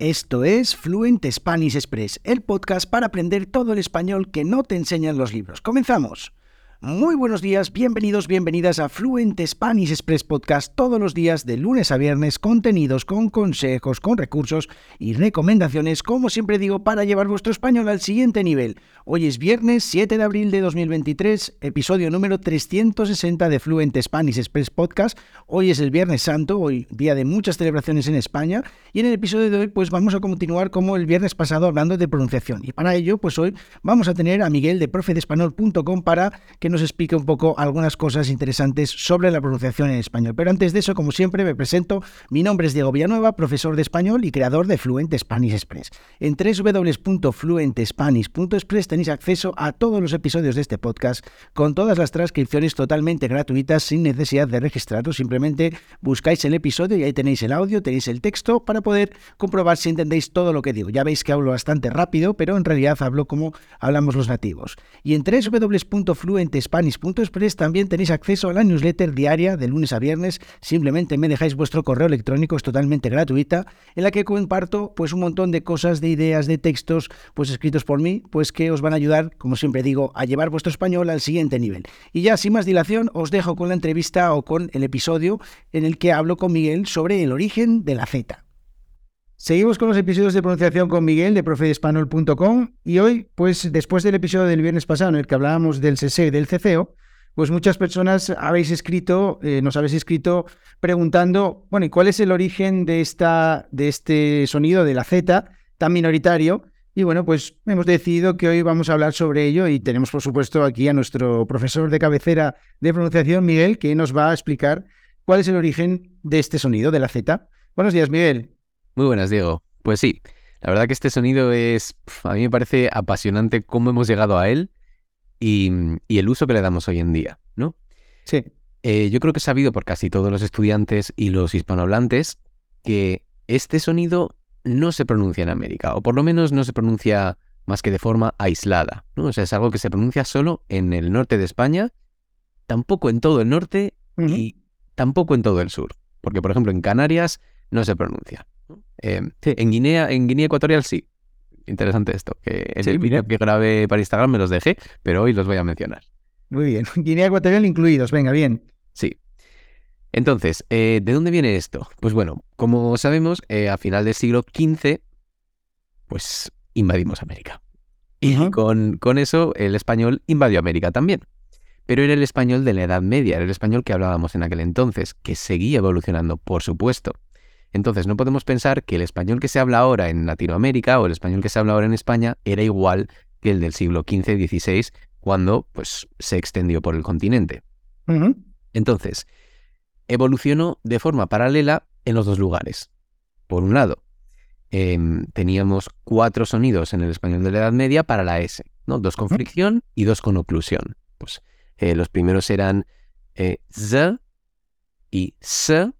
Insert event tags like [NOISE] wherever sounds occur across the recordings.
Esto es Fluent Spanish Express, el podcast para aprender todo el español que no te enseñan los libros. ¡Comenzamos! Muy buenos días, bienvenidos, bienvenidas a Fluent Spanish Express Podcast todos los días de lunes a viernes, contenidos con consejos, con recursos y recomendaciones, como siempre digo, para llevar vuestro español al siguiente nivel. Hoy es viernes 7 de abril de 2023, episodio número 360 de Fluent Spanish Express Podcast. Hoy es el Viernes Santo, hoy día de muchas celebraciones en España, y en el episodio de hoy pues vamos a continuar como el viernes pasado hablando de pronunciación. Y para ello, pues hoy vamos a tener a Miguel de profedespanol.com para que nos explique un poco algunas cosas interesantes sobre la pronunciación en español. Pero antes de eso, como siempre, me presento. Mi nombre es Diego Villanueva, profesor de español y creador de Fluent Spanish Express. En www.fluentespanish.express tenéis acceso a todos los episodios de este podcast con todas las transcripciones totalmente gratuitas sin necesidad de registraros. Simplemente buscáis el episodio y ahí tenéis el audio, tenéis el texto para poder comprobar si entendéis todo lo que digo. Ya veis que hablo bastante rápido, pero en realidad hablo como hablamos los nativos. Y en Spanish.express también tenéis acceso a la newsletter diaria de lunes a viernes. Simplemente me dejáis vuestro correo electrónico, es totalmente gratuita, en la que comparto pues un montón de cosas, de ideas, de textos, pues escritos por mí, pues que os van a ayudar, como siempre digo, a llevar vuestro español al siguiente nivel. Y ya sin más dilación, os dejo con la entrevista o con el episodio en el que hablo con Miguel sobre el origen de la Z. Seguimos con los episodios de pronunciación con Miguel de profeespanol.com y hoy, pues después del episodio del viernes pasado en el que hablábamos del CSE y del CCO, pues muchas personas habéis escrito, eh, nos habéis escrito preguntando, bueno, ¿y cuál es el origen de, esta, de este sonido de la Z tan minoritario? Y bueno, pues hemos decidido que hoy vamos a hablar sobre ello y tenemos por supuesto aquí a nuestro profesor de cabecera de pronunciación, Miguel, que nos va a explicar cuál es el origen de este sonido de la Z. Buenos días, Miguel. Muy buenas, Diego. Pues sí, la verdad que este sonido es, a mí me parece apasionante cómo hemos llegado a él y, el uso que le damos hoy en día, ¿no? Sí. Eh, yo creo que es sabido por casi todos los estudiantes y los hispanohablantes que este sonido no se pronuncia en América, o por lo menos no se pronuncia más que de forma aislada, ¿no? O sea, es algo que se pronuncia solo en el norte de España, tampoco en todo el norte y tampoco en todo el sur, porque por ejemplo en Canarias no se pronuncia. Eh, en Guinea, en Guinea Ecuatorial sí. Interesante esto, que el vídeo que grabé para Instagram me los dejé, pero hoy los voy a mencionar. Muy bien. [LAUGHS] Guinea Ecuatorial incluidos, venga, bien. Sí. Entonces, eh, ¿de dónde viene esto? Pues bueno, como sabemos, eh, a final del siglo XV, pues invadimos América. Y con, con eso el español invadió América también. Pero era el español de la Edad Media, era el español que hablábamos en aquel entonces, que seguía evolucionando, por supuesto. Entonces no podemos pensar que el español que se habla ahora en Latinoamérica o el español que se habla ahora en España era igual que el del siglo XV y XVI cuando pues, se extendió por el continente. Entonces, evolucionó de forma paralela en los dos lugares. Por un lado, em, teníamos cuatro sonidos en el español de la Edad Media para la S, ¿no? Dos con fricción y dos con oclusión. Pues eh, los primeros eran eh, Z y S,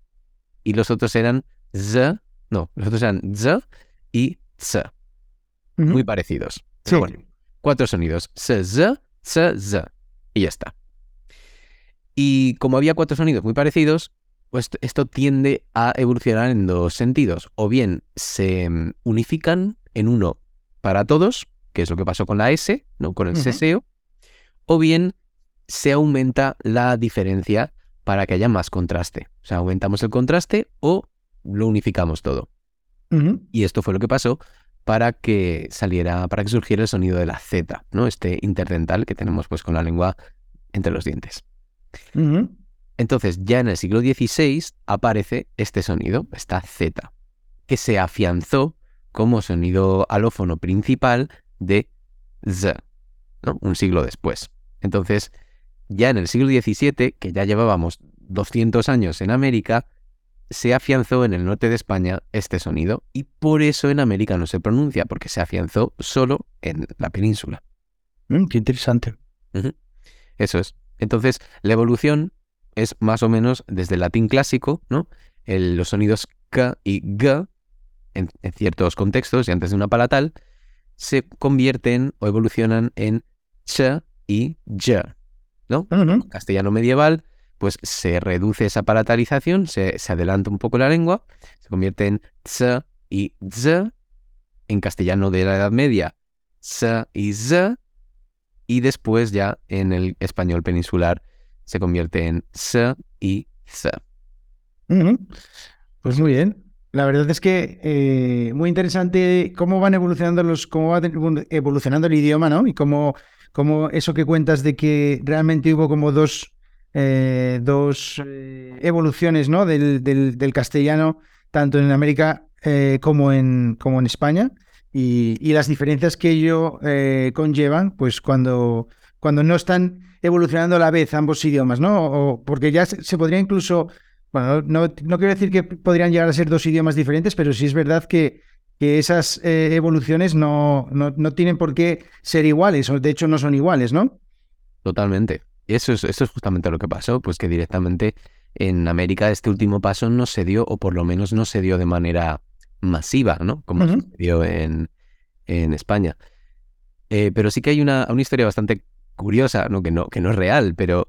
y los otros eran z, no, los otros eran z y z. Muy parecidos. Sí. cuatro sonidos. Z, z, z, z. Y ya está. Y como había cuatro sonidos muy parecidos, pues esto tiende a evolucionar en dos sentidos. O bien se mm, unifican en uno para todos, que es lo que pasó con la S, ¿no? con el seseo, o bien se aumenta la diferencia para que haya más contraste. O sea, aumentamos el contraste o lo unificamos todo. Y esto fue lo que pasó para que saliera, para que surgiera el sonido de la Z, ¿no? Este interdental que tenemos pues con la lengua entre los dientes. Entonces, ya en el siglo XVI aparece este sonido, esta Z, que se afianzó como sonido alófono principal de Z, ¿no? Un siglo después. Entonces, ya en el siglo XVII, que ya llevábamos 200 años en América, se afianzó en el norte de España este sonido y por eso en América no se pronuncia, porque se afianzó solo en la península. Mm, qué interesante. Eso es. Entonces, la evolución es más o menos desde el latín clásico, ¿no? los sonidos K y G, en, ciertos contextos y antes de una palatal, se convierten o evolucionan en Ch y Y, ¿no? Castellano medieval pues se reduce esa palatalización, se, adelanta un poco la lengua, se convierte en ts y z, en castellano de la Edad Media, s y z, y después ya en el español peninsular se convierte en s y z. Pues muy bien. La verdad es que eh, muy interesante cómo van evolucionando los, cómo va evolucionando el idioma, ¿no? Y cómo, cómo eso que cuentas de que realmente hubo como dos, eh, dos eh, evoluciones, ¿no? Del, del, castellano, tanto en América como, en, como en España. Y, y las diferencias que ello conllevan, pues cuando, cuando no están evolucionando a la vez ambos idiomas, ¿no? O, porque ya se podría incluso bueno, no, no, quiero decir que podrían llegar a ser dos idiomas diferentes, pero sí es verdad que, que esas eh, evoluciones no, no, tienen por qué ser iguales, o de hecho no son iguales, ¿no? Totalmente. Eso es, eso es justamente lo que pasó, pues que directamente en América este último paso no se dio, o por lo menos no se dio de manera masiva, ¿no? Como se dio en, en España. Eh, pero sí que hay una, una, historia bastante curiosa, ¿no? Que, no, que no es real, pero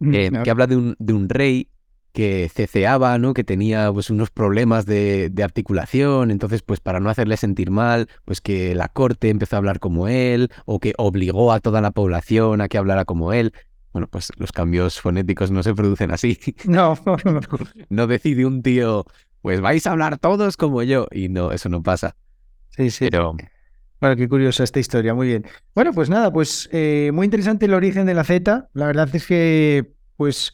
eh, que habla de un, de un rey que ceceaba, ¿no? Que tenía pues unos problemas de, articulación, entonces pues para no hacerle sentir mal, pues que la corte empezó a hablar como él o que obligó a toda la población a que hablara como él. Bueno, pues los cambios fonéticos no se producen así. [LAUGHS] No, [LAUGHS] no decide un tío, pues vais a hablar todos como yo y no, eso no pasa. Sí, sí. Pero bueno, qué curiosa esta historia, muy bien. Bueno, pues nada, pues eh, muy interesante el origen de la Z. La verdad es que, pues,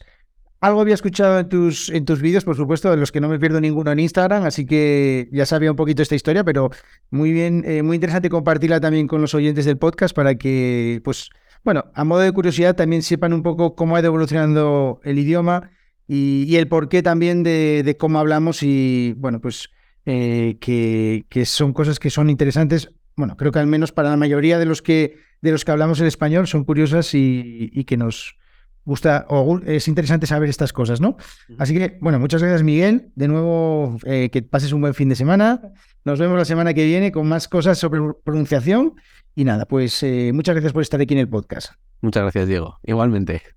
algo había escuchado en tus, en tus vídeos, por supuesto, de los que no me pierdo ninguno en Instagram, así que ya sabía un poquito esta historia, pero muy bien, eh, muy interesante compartirla también con los oyentes del podcast para que, pues, bueno, a modo de curiosidad también sepan un poco cómo ha ido evolucionando el idioma y, el porqué también de, cómo hablamos y, bueno, pues, eh, que, que son cosas que son interesantes. Bueno, creo que al menos para la mayoría de los que, de los que hablamos el español son curiosas y que nos gusta o es interesante saber estas cosas, ¿no? Así que, bueno, muchas gracias, Miguel. De nuevo, eh, que pases un buen fin de semana. Nos vemos la semana que viene con más cosas sobre pronunciación. Y nada, pues eh, muchas gracias por estar aquí en el podcast. Muchas gracias, Diego. Igualmente.